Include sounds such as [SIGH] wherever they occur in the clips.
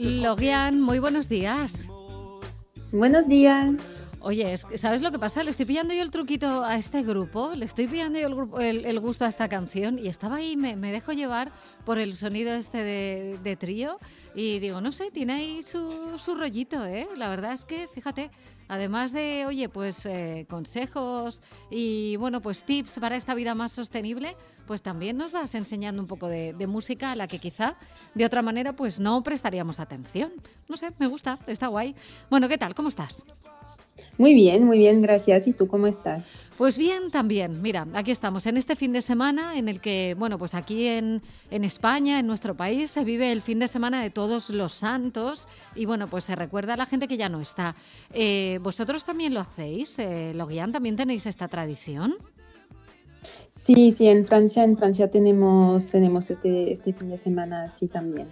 Logian, muy buenos días. Buenos días. Oye, ¿sabes lo que pasa? Le estoy pillando yo el truquito a este grupo, le estoy pillando yo el, gusto a esta canción y estaba ahí, me, me dejo llevar por el sonido este de, trío y digo, no sé, tiene ahí su, su rollito, ¿eh? La verdad es que, fíjate, Además de, oye, pues eh, consejos y bueno, pues tips para esta vida más sostenible, pues también nos vas enseñando un poco de, de, música a la que quizá de otra manera pues no prestaríamos atención. No sé, me gusta, está guay. Bueno, ¿qué tal? ¿Cómo estás? Muy bien, muy bien, gracias. ¿Y tú cómo estás? Pues bien, también. Mira, aquí estamos en este fin de semana en el que, bueno, pues aquí en, en España, en nuestro país, se vive el fin de semana de todos los santos y, bueno, pues se recuerda a la gente que ya no está. Eh, ¿Vosotros también lo hacéis? Eh, ¿Lo guían? ¿También tenéis esta tradición? Sí, sí, en Francia, en Francia tenemos, tenemos este, este fin de semana, sí también.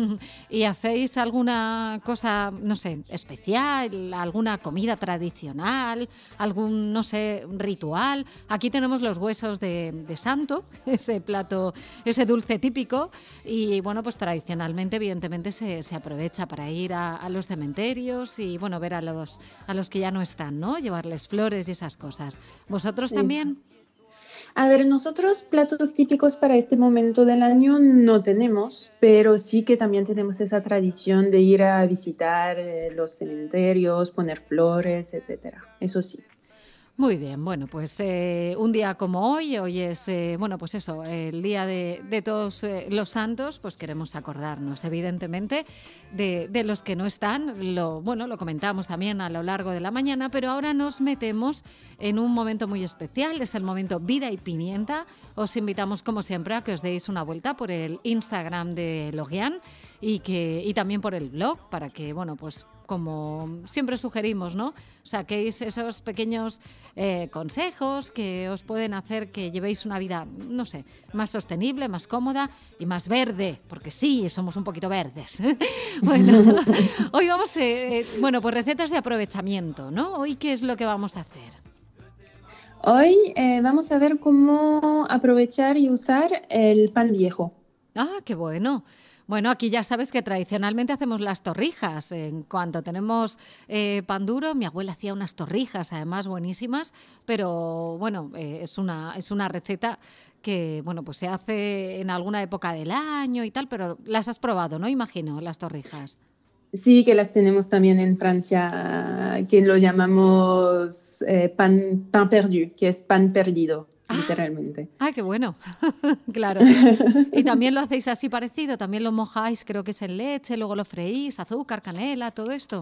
[LAUGHS] ¿Y hacéis alguna cosa, no sé, especial, alguna comida tradicional, algún, no sé, ritual? Aquí tenemos los huesos de, santo, [LAUGHS] ese plato, ese dulce típico, y bueno, pues tradicionalmente, evidentemente, se, aprovecha para ir a, los cementerios y, bueno, ver a los, a los que ya no están, ¿no? Llevarles flores y esas cosas. ¿Vosotros también? A ver, nosotros platos típicos para este momento del año no tenemos, pero sí que también tenemos esa tradición de ir a visitar eh, los cementerios, poner flores, etcétera. Eso sí. Muy bien, bueno, pues eh, un día como hoy, hoy es, eh, bueno, pues eso, el día de, todos eh, los santos, pues queremos acordarnos, evidentemente, de, los que no están. Lo, bueno, lo comentamos también a lo largo de la mañana, pero ahora nos metemos en un momento muy especial, es el momento Vida y Pimienta. Os invitamos, como siempre, a que os deis una vuelta por el Instagram de Logian y, que, y también por el blog, para que, bueno, pues como siempre sugerimos, ¿no? Saquéis esos pequeños eh, consejos que os pueden hacer que llevéis una vida, no sé, más sostenible, más cómoda y más verde, porque sí, somos un poquito verdes. [LAUGHS] bueno, [LAUGHS] hoy vamos, eh, eh, bueno, pues recetas de aprovechamiento, ¿no? Hoy, ¿qué es lo que vamos a hacer? Hoy vamos a ver cómo aprovechar y usar el pan viejo. Ah, qué bueno. Bueno, aquí ya sabes que tradicionalmente hacemos las torrijas. En cuanto tenemos eh, pan duro, mi abuela hacía unas torrijas, además buenísimas, pero bueno, eh, es, una, es una receta que bueno, pues se hace en alguna época del año y tal, pero las has probado, ¿no? Imagino, las torrijas. Sí, que las tenemos también en Francia, que lo llamamos eh, pan, pan perdu, que es pan perdido. Ah. literalmente. Ah, qué bueno. [LAUGHS] claro. [LAUGHS] Y también lo hacéis así parecido, también lo mojáis, creo que es en leche, luego lo freís, azúcar, canela, todo esto.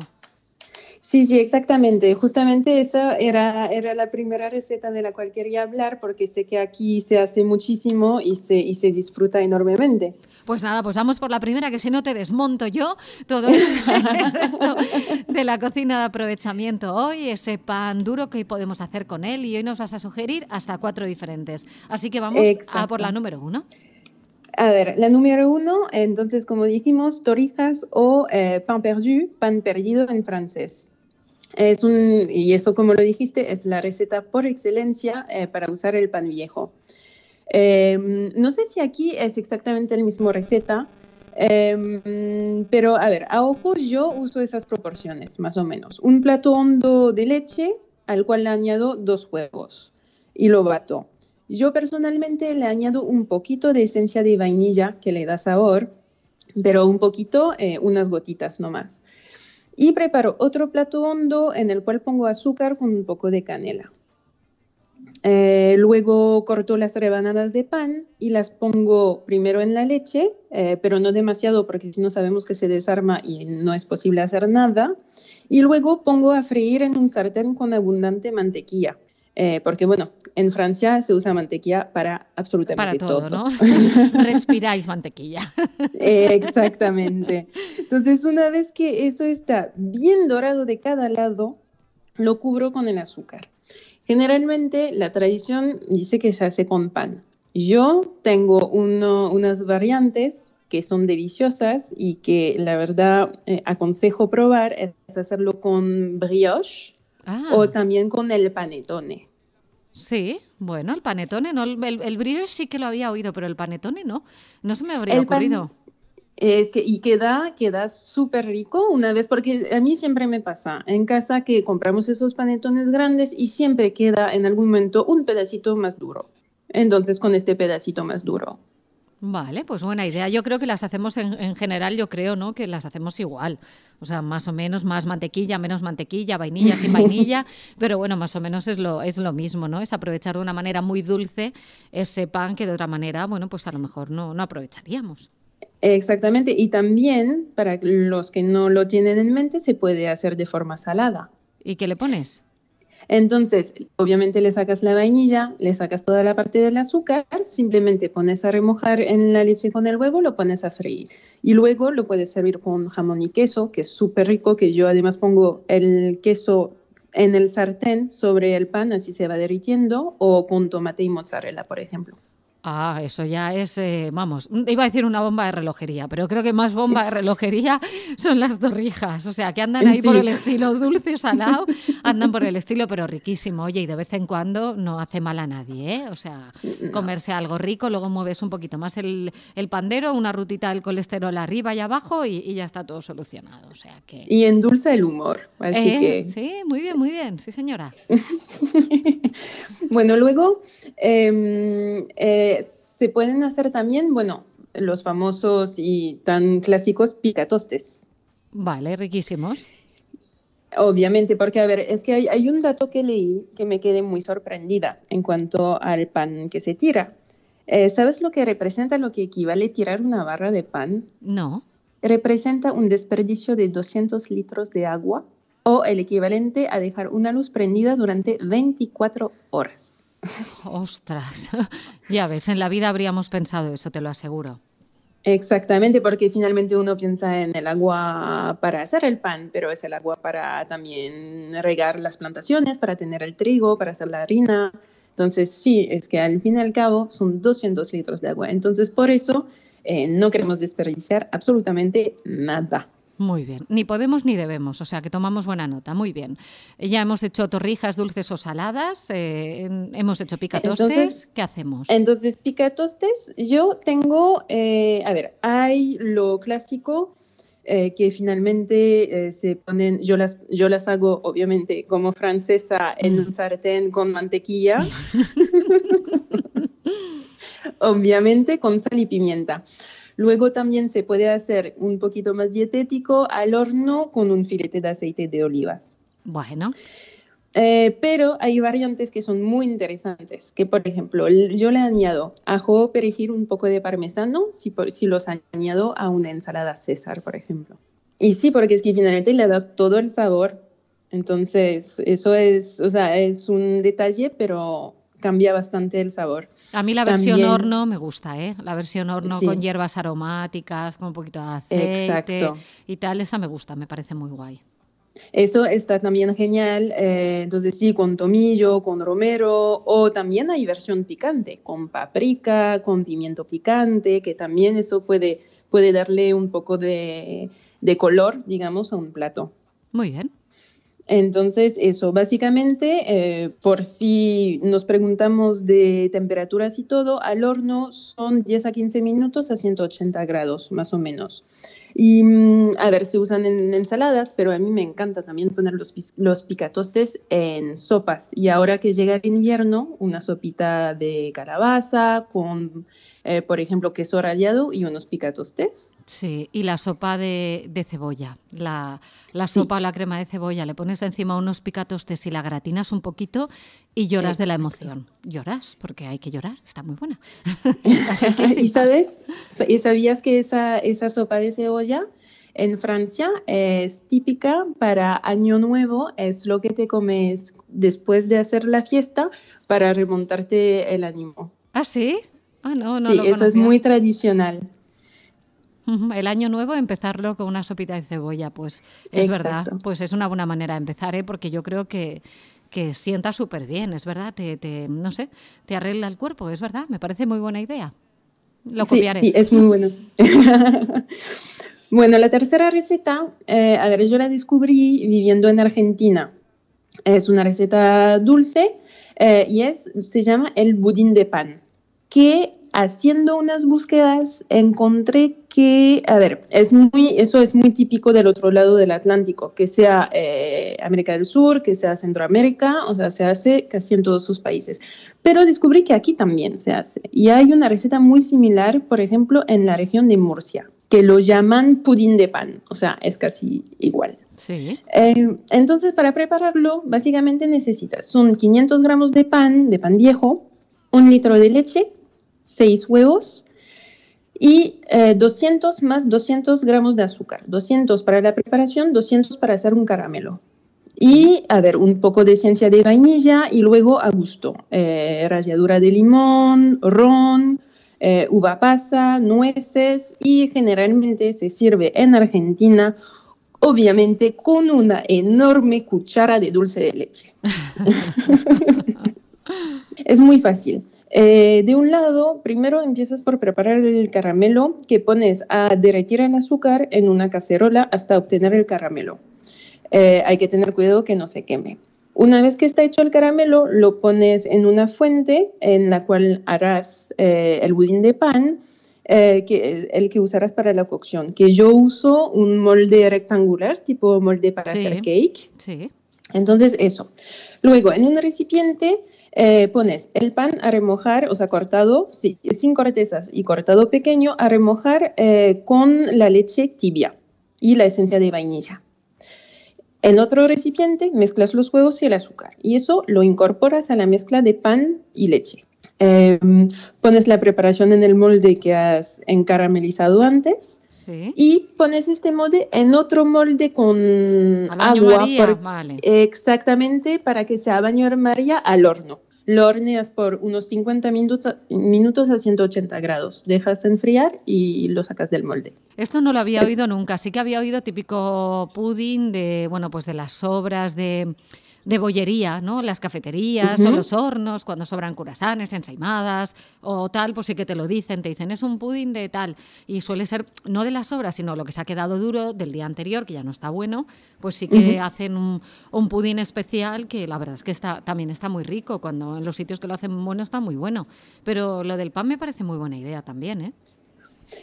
Sí, sí, exactamente. Justamente esa era, era la primera receta de la cual quería hablar porque sé que aquí se hace muchísimo y se, y se disfruta enormemente. Pues nada, pues vamos por la primera, que si no te desmonto yo todo el [LAUGHS] resto de la cocina de aprovechamiento hoy, ese pan duro que podemos hacer con él y hoy nos vas a sugerir hasta cuatro diferentes. Así que vamos a por la número uno. A ver, la número uno, entonces, como dijimos, torijas o eh, pan perdu, pan perdido en francés. Es un, y eso, como lo dijiste, es la receta por excelencia eh, para usar el pan viejo. Em, no sé si aquí es exactamente la misma receta, em, pero a ver, a ojo yo uso esas proporciones, más o menos. Un plato hondo de leche al cual le añado dos huevos y lo bato. Yo personalmente le añado un poquito de esencia de vainilla que le da sabor, pero un poquito, eh, unas gotitas nomás. Y preparo otro plato hondo en el cual pongo azúcar con un poco de canela. Eh, luego corto las rebanadas de pan y las pongo primero en la leche, eh, pero no demasiado porque si no sabemos que se desarma y no es posible hacer nada. Y luego pongo a freír en un sartén con abundante mantequilla. Eh, porque bueno, en Francia se usa mantequilla para absolutamente para todo. todo. ¿no? [LAUGHS] Respiráis mantequilla. exactamente. Entonces, una vez que eso está bien dorado de cada lado, lo cubro con el azúcar. Generalmente la tradición dice que se hace con pan. Yo tengo unas variantes que son deliciosas y que la verdad eh, aconsejo probar es hacerlo con brioche ah. o también con el panetone. Sí, bueno, el panetone, no, el, el, brioche sí que lo había oído, pero el panetone no, no se me habría ocurrido. Es que, y queda, queda súper rico una vez, porque a mí siempre me pasa en casa que compramos esos panetones grandes y siempre queda en algún momento un pedacito más duro. Entonces, con este pedacito más duro. Vale, pues buena idea. Yo creo que las hacemos en, general, yo creo, ¿no? Que las hacemos igual. O sea, más o menos, más mantequilla, menos mantequilla, vainilla sin vainilla. [LAUGHS] pero bueno, más o menos es lo, es lo mismo, ¿no? Es aprovechar de una manera muy dulce ese pan que de otra manera, bueno, pues a lo mejor no, no aprovecharíamos. Exactamente, y también para los que no lo tienen en mente, se puede hacer de forma salada. ¿Y qué le pones? Entonces, obviamente le sacas la vainilla, le sacas toda la parte del azúcar, simplemente pones a remojar en la leche con el huevo, lo pones a freír. Y luego lo puedes servir con jamón y queso, que es súper rico, que yo además pongo el queso en el sartén sobre el pan, así se va derritiendo, o con tomate y mozzarella, por ejemplo. Ah, eso ya es, eh, vamos, iba a decir una bomba de relojería, pero creo que más bomba de relojería [LAUGHS] son las torrijas, o sea, que andan ahí por el estilo dulce, salado, andan por el estilo, pero riquísimo, oye, y de vez en cuando no hace mal a nadie, ¿eh? O sea, comerse algo rico, luego mueves un poquito más el, pandero, una rutita del colesterol arriba y abajo y, ya está todo solucionado, o sea que... Y endulza el humor, así ¿Eh? que... Sí, muy bien, muy bien, sí señora. [LAUGHS] bueno, luego... Em, se pueden hacer también, bueno, los famosos y tan clásicos picatostes. Vale, riquísimos. Obviamente, porque a ver, es que hay, un dato que leí que me quedé muy sorprendida en cuanto al pan que se tira. Eh, ¿Sabes lo que representa, lo que equivale tirar una barra de pan? No. Representa un desperdicio de 200 litros de agua o el equivalente a dejar una luz prendida durante 24 horas. [LAUGHS] Ostras, [LAUGHS] ya ves, en la vida habríamos pensado eso, te lo aseguro. Exactamente, porque finalmente uno piensa en el agua para hacer el pan, pero es el agua para también regar las plantaciones, para tener el trigo, para hacer la harina. Entonces, sí, es que al fin y al cabo son 200 litros de agua. Entonces, por eso eh, no queremos desperdiciar absolutamente nada. Muy bien, ni podemos ni debemos, o sea que tomamos buena nota, muy bien. Ya hemos hecho torrijas dulces o saladas, eh, hemos hecho picatostes, ¿qué hacemos? Entonces, picatostes, yo tengo, eh, a ver, hay lo clásico eh, que finalmente se ponen, yo las, yo las hago obviamente como francesa en un sartén con mantequilla, [LAUGHS] [LAUGHS] obviamente con sal y pimienta. Luego también se puede hacer un poquito más dietético al horno con un filete de aceite de olivas. Bueno. Eh, pero hay variantes que son muy interesantes, que por ejemplo yo le añado ajo, perejil, un poco de parmesano, si, si los añado a una ensalada César, por ejemplo. Y sí, porque es que finalmente le da todo el sabor. Entonces, eso es, o sea, es un detalle, pero cambia bastante el sabor. A mí la versión horno me gusta, ¿eh? La versión horno con hierbas aromáticas, con un poquito de aceite y tal, esa me gusta, me parece muy guay. Eso está también genial, eh, entonces sí, con tomillo, con romero, o también hay versión picante, con paprika, con pimiento picante, que también eso puede, puede darle un poco de, de color, digamos, a un plato. Muy bien. Entonces, eso, básicamente, eh, por si nos preguntamos de temperaturas y todo, al horno son 10 a 15 minutos a 180 grados, más o menos. Y, mm, a ver, se usan en ensaladas, pero a mí me encanta también poner los, los picatostes en sopas. Y ahora que llega el invierno, una sopita de calabaza con eh, por ejemplo, queso rallado y unos picatostes. Sí, y la sopa de, cebolla, la, sopa o la crema de cebolla, le pones encima unos picatostes y la gratinas un poquito y lloras de la emoción. Lloras, porque hay que llorar, está muy buena. [LAUGHS] [LAUGHS] ¿Y sabes? ¿Y sabías que esa, esa sopa de cebolla en Francia es típica para Año Nuevo, es lo que te comes después de hacer la fiesta para remontarte el ánimo. ¿Ah, sí? Ah, no, no. Sí, eso es muy tradicional. El año nuevo empezarlo con una sopita de cebolla, pues es verdad, pues es una buena manera de empezar, ¿eh? porque yo creo que, que sienta súper bien, es verdad, te, te, no sé, te arregla el cuerpo, es verdad, me parece muy buena idea. Lo copiaré. Sí, es muy bueno. [LAUGHS] bueno, la tercera receta, eh, a ver, yo la descubrí viviendo en Argentina. Es una receta dulce eh, y es, se llama el budín de pan que haciendo unas búsquedas encontré que, a ver, es muy, eso es muy típico del otro lado del Atlántico, que sea eh, América del Sur, que sea Centroamérica, o sea, se hace casi en todos sus países. Pero descubrí que aquí también se hace. Y hay una receta muy similar, por ejemplo, en la región de Murcia, que lo llaman pudín de pan, o sea, es casi igual. Sí. Eh, entonces, para prepararlo, básicamente necesitas, son 500 gramos de pan, de pan viejo, un litro de leche, 6 huevos y 200 eh, más 200 gramos de azúcar. 200 para la preparación, 200 para hacer un caramelo. Y, a ver, un poco de esencia de vainilla y luego a gusto. Eh, ralladura de limón, ron, eh, uva pasa, nueces y generalmente se sirve en Argentina obviamente con una enorme cuchara de dulce de leche. [LAUGHS] es muy fácil. Eh, de un lado, primero empiezas por preparar el caramelo que pones a derretir el azúcar en una cacerola hasta obtener el caramelo. Eh, hay que tener cuidado que no se queme. Una vez que está hecho el caramelo, lo pones en una fuente en la cual harás eh, el budín de pan eh, que, el que usarás para la cocción, que yo uso un molde rectangular, tipo molde para hacer cake. Sí. Entonces, eso. Luego, en un recipiente eh, pones el pan a remojar, o sea, cortado, sí, sin cortezas y cortado pequeño, a remojar eh, con la leche tibia y la esencia de vainilla. En otro recipiente mezclas los huevos y el azúcar y eso lo incorporas a la mezcla de pan y leche. Em, pones la preparación en el molde que has encaramelizado antes y pones este molde en otro molde con agua. Exactamente, para que sea baño María al horno. Lo horneas por unos 50 minutos, minutos a 180 grados. Dejas enfriar y lo sacas del molde. Esto no lo había oído nunca. Sí que había oído típico pudding de, bueno, pues de las sobras de de bollería, ¿no? Las cafeterías o los hornos, cuando sobran curasanes, ensaimadas o tal, pues sí que te lo dicen, te dicen, es un pudding de tal. Y suele ser, no de las sobras, sino lo que se ha quedado duro del día anterior, que ya no está bueno, pues sí que hacen un, un pudín especial que la verdad es que está, también está muy rico. Cuando en los sitios que lo hacen bueno está muy bueno. Pero lo del pan me parece muy buena idea también, ¿eh?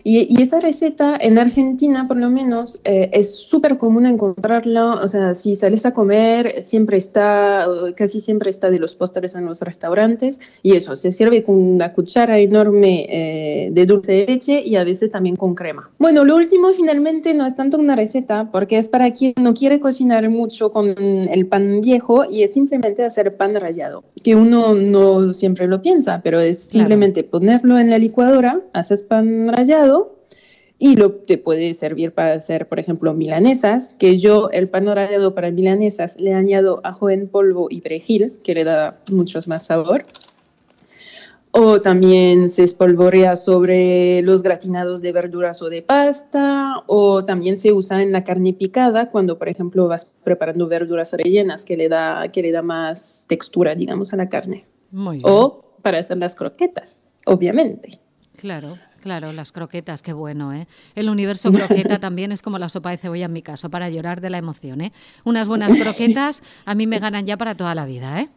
Y, esa receta en Argentina, por lo menos, eh, es súper común encontrarla. O sea, si sales a comer, siempre está, casi siempre está de los postres en los restaurantes. Y eso, se sirve con una cuchara enorme eh, de dulce de leche y a veces también con crema. Bueno, lo último finalmente no es tanto una receta, porque es para quien no quiere cocinar mucho con el pan viejo y es simplemente hacer pan rallado, que uno no siempre lo piensa, pero es simplemente ponerlo en la licuadora, haces pan rallado y lo, te puede servir para hacer, por ejemplo, milanesas, que yo el pan rallado para milanesas le añado ajo en polvo y perejil, que le da mucho más sabor. O también se espolvorea sobre los gratinados de verduras o de pasta, o también se usa en la carne picada cuando, por ejemplo, vas preparando verduras rellenas que le da, que le da más textura, digamos, a la carne. O para hacer las croquetas, obviamente. Claro. Claro, las croquetas, qué bueno, ¿eh? El universo croqueta también es como la sopa de cebolla en mi caso, para llorar de la emoción, ¿eh? Unas buenas [LAUGHS] croquetas a mí me ganan ya para toda la vida, ¿eh?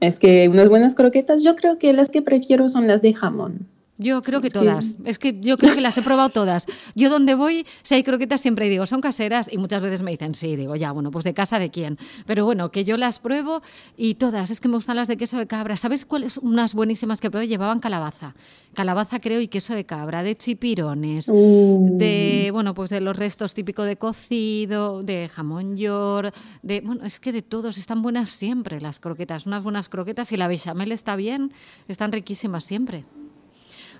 Es que unas buenas croquetas yo creo que las que prefiero son las de jamón. Yo creo que todas. Es que yo creo que las he probado todas. Yo donde voy, si hay croquetas, siempre digo, son caseras y muchas veces me dicen, sí, digo, ya, bueno, pues de casa de quién. Pero bueno, que yo las pruebo y todas. Es que me gustan las de queso de cabra. ¿Sabes cuáles? Unas buenísimas que probé llevaban calabaza. Calabaza, creo, y queso de cabra, de chipirones, uh. de, bueno, pues de los restos típicos de cocido, de jamón york, de, bueno, es que de todos están buenas siempre las croquetas. Unas buenas croquetas y la bechamel está bien, están riquísimas siempre.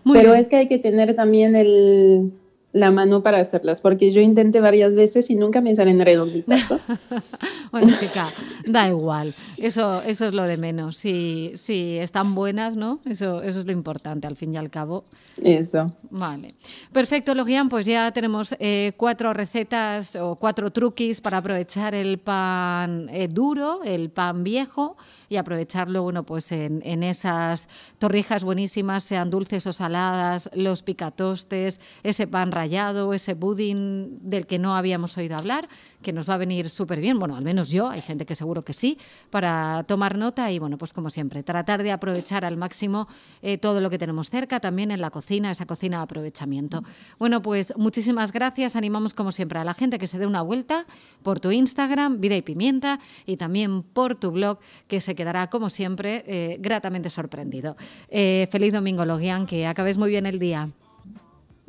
Pero es que hay que tener también el, la mano para hacerlas, porque yo intenté varias veces y nunca me salen redonditas. [LAUGHS] bueno, chica, da igual, eso, eso es lo de menos. Si, si están buenas, ¿no? Eso, eso es lo importante, al fin y al cabo. Eso. Vale. Perfecto, Logian, pues ya tenemos eh, cuatro recetas o cuatro truquis para aprovechar el pan eh, duro, el pan viejo, y aprovecharlo, bueno, pues en, en esas torrijas buenísimas, sean dulces o saladas, los picatostes, ese pan ese pudding del que no habíamos oído hablar, que nos va a venir súper bien, bueno, al menos yo, hay gente que seguro que sí, para tomar nota y bueno, pues como siempre, tratar de aprovechar al máximo eh, todo lo que tenemos cerca, también en la cocina, esa cocina de aprovechamiento. Bueno, pues muchísimas gracias, animamos como siempre a la gente que se dé una vuelta por tu Instagram, Vida y Pimienta, y también por tu blog, que se quedará como siempre eh, gratamente sorprendido. Eh, feliz domingo, Logian, que acabéis muy bien el día.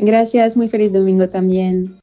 Gracias, muy feliz domingo también.